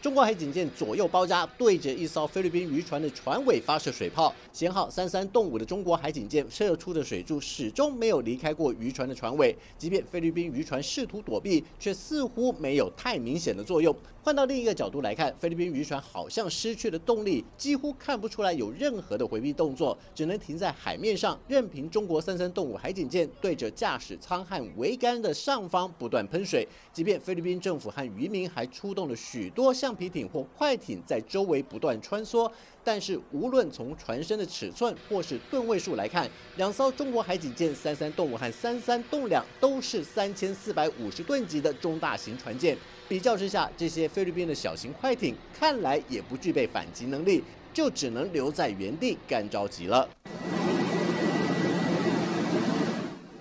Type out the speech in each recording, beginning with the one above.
中国海警舰左右包夹，对着一艘菲律宾渔船的船尾发射水炮。舷号三三动五的中国海警舰射出的水柱始终没有离开过渔船的船尾，即便菲律宾渔船试图躲避，却似乎没有太明显的作用。换到另一个角度来看，菲律宾渔船好像失去了动力，几乎看不出来有任何的回避动作，只能停在海面上，任凭中国三三动五海警舰对着驾驶舱和桅杆的上方不断喷水。即便菲律宾政府和渔民还出动了许多橡皮艇或快艇在周围不断穿梭。但是，无论从船身的尺寸或是吨位数来看，两艘中国海警舰三三动物和三三动两都是三千四百五十吨级的中大型船舰。比较之下，这些菲律宾的小型快艇看来也不具备反击能力，就只能留在原地干着急了。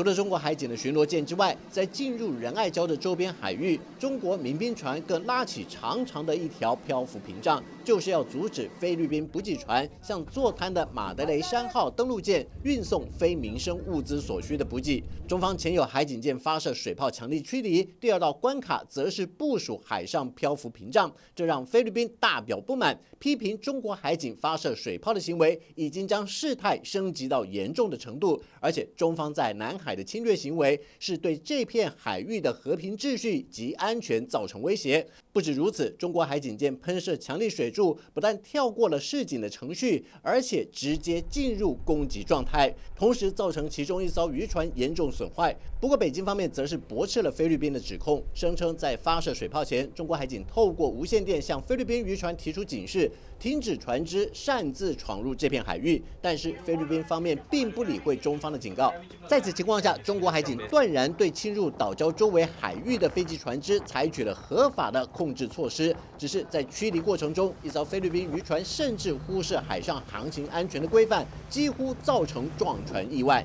除了中国海警的巡逻舰之外，在进入仁爱礁的周边海域，中国民兵船更拉起长长的一条漂浮屏障。就是要阻止菲律宾补给船向坐滩的马德雷山号登陆舰运送非民生物资所需的补给。中方前有海警舰发射水炮强力驱离，第二道关卡则是部署海上漂浮屏障，这让菲律宾大表不满，批评中国海警发射水炮的行为已经将事态升级到严重的程度，而且中方在南海的侵略行为是对这片海域的和平秩序及安全造成威胁。不止如此，中国海警舰喷射强力水柱，不但跳过了示警的程序，而且直接进入攻击状态，同时造成其中一艘渔船严重损坏。不过，北京方面则是驳斥了菲律宾的指控，声称在发射水炮前，中国海警透过无线电向菲律宾渔船提出警示，停止船只擅自闯入这片海域。但是，菲律宾方面并不理会中方的警告。在此情况下，中国海警断然对侵入岛礁周围海域的飞机船只采取了合法的。控制措施，只是在驱离过程中，一艘菲律宾渔船甚至忽视海上航行安全的规范，几乎造成撞船意外。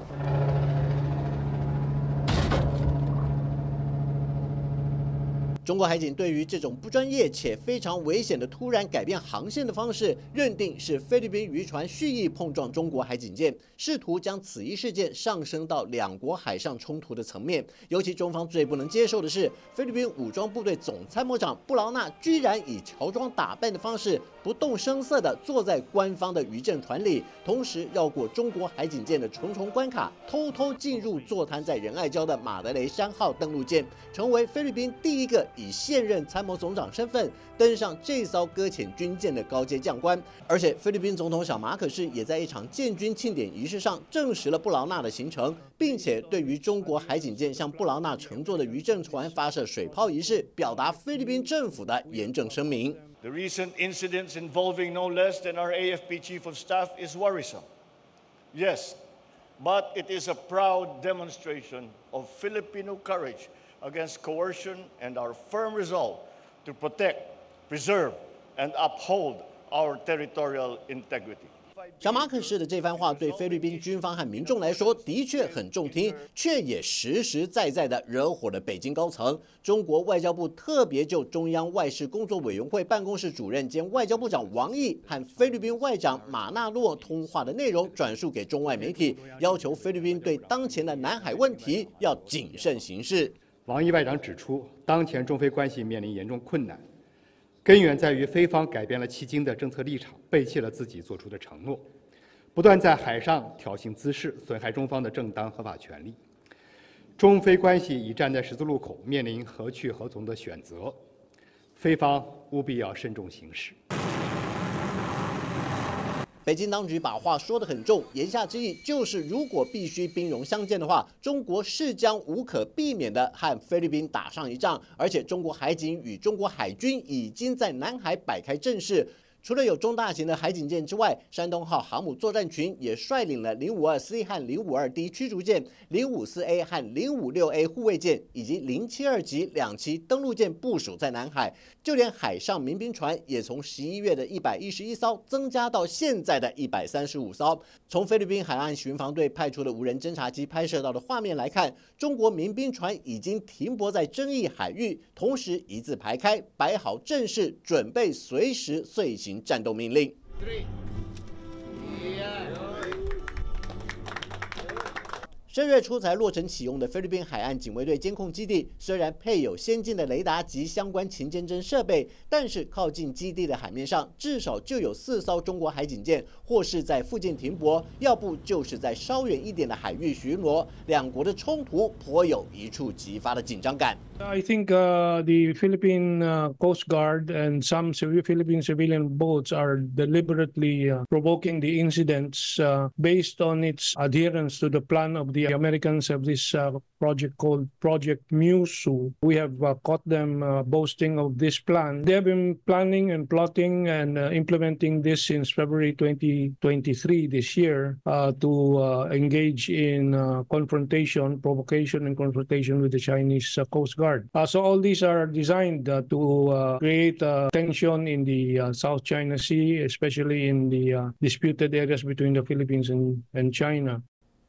中国海警对于这种不专业且非常危险的突然改变航线的方式，认定是菲律宾渔船蓄意碰撞中国海警舰，试图将此一事件上升到两国海上冲突的层面。尤其中方最不能接受的是，菲律宾武装部队总参谋长布劳纳居然以乔装打扮的方式，不动声色地坐在官方的渔政船里，同时绕过中国海警舰的重重关卡，偷偷进入坐滩在仁爱礁的马德雷山号登陆舰，成为菲律宾第一个。以现任参谋总长身份登上这艘搁浅军舰的高阶将官，而且菲律宾总统小马可是也在一场建军庆典仪式上证实了布劳纳的行程，并且对于中国海警舰向布劳纳乘坐的渔政船发射水炮仪式，表达菲律宾政府的严正声明。The recent incidents involving no less than our AFP chief of staff is worrisome. Yes, but it is a proud demonstration of Filipino courage. Against coercion and our firm resolve to protect, preserve, and uphold our territorial integrity. 小马可士的这番话对菲律宾军方和民众来说的确很中听，却也实实在在的惹火了北京高层。中国外交部特别就中央外事工作委员会办公室主任兼外交部长王毅和菲律宾外长马纳洛通话的内容转述给中外媒体，要求菲律宾对当前的南海问题要谨慎行事。王毅外长指出，当前中非关系面临严重困难，根源在于菲方改变了迄今的政策立场，背弃了自己做出的承诺，不断在海上挑衅滋事，损害中方的正当合法权利。中非关系已站在十字路口，面临何去何从的选择，菲方务必要慎重行事。北京当局把话说得很重，言下之意就是，如果必须兵戎相见的话，中国是将无可避免的和菲律宾打上一仗，而且中国海警与中国海军已经在南海摆开阵势。除了有中大型的海警舰之外，山东号航母作战群也率领了零五二 C 和零五二 D 驱逐舰、零五四 A 和零五六 A 护卫舰以及零七二级两栖登陆舰部署在南海。就连海上民兵船也从十一月的一百一十一艘增加到现在的一百三十五艘。从菲律宾海岸巡防队派出的无人侦察机拍摄到的画面来看，中国民兵船已经停泊在争议海域，同时一字排开，摆好阵势，准备随时遂行。战斗命令。十月初才落成启用的菲律宾海岸警卫队监控基地，虽然配有先进的雷达及相关勤监侦设备，但是靠近基地的海面上至少就有四艘中国海警舰，或是在附近停泊，要不就是在稍远一点的海域巡逻。两国的冲突颇有一触即发的紧张感。I think the Philippine Coast Guard and some Philippine civilian boats are deliberately provoking the incidents based on its adherence to the plan of the Americans have this uh, project called Project Musu. We have uh, caught them boasting of this plan. They have been planning and plotting and implementing this since February 2023 this year to engage in confrontation, provocation, and confrontation with the Chinese Coast Guard. Uh, so all these are designed uh, to uh, create tension in the South China Sea, especially in the disputed areas between the Philippines and, and China.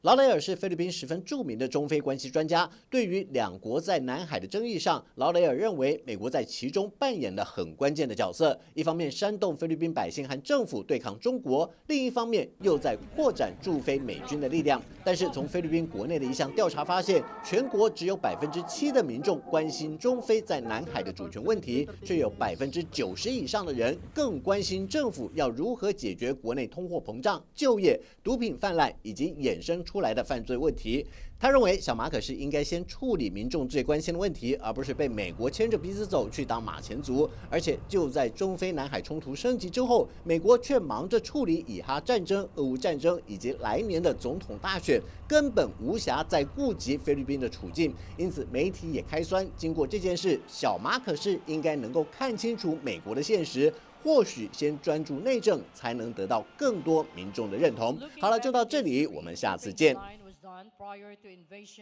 劳雷尔是菲律宾十分著名的中非关系专家。对于两国在南海的争议上，劳雷尔认为美国在其中扮演了很关键的角色。一方面煽动菲律宾百姓和政府对抗中国，另一方面又在扩展驻菲美军的力量。但是从菲律宾国内的一项调查发现，全国只有百分之七的民众关心中非在南海的主权问题，却有百分之九十以上的人更关心政府要如何解决国内通货膨胀、就业、毒品泛滥以及衍生出。出来的犯罪问题。他认为小马可是应该先处理民众最关心的问题，而不是被美国牵着鼻子走去当马前卒。而且就在中非南海冲突升级之后，美国却忙着处理以哈战争、俄乌战争以及来年的总统大选，根本无暇再顾及菲律宾的处境。因此媒体也开酸，经过这件事，小马可是应该能够看清楚美国的现实，或许先专注内政，才能得到更多民众的认同。好了，就到这里，我们下次见。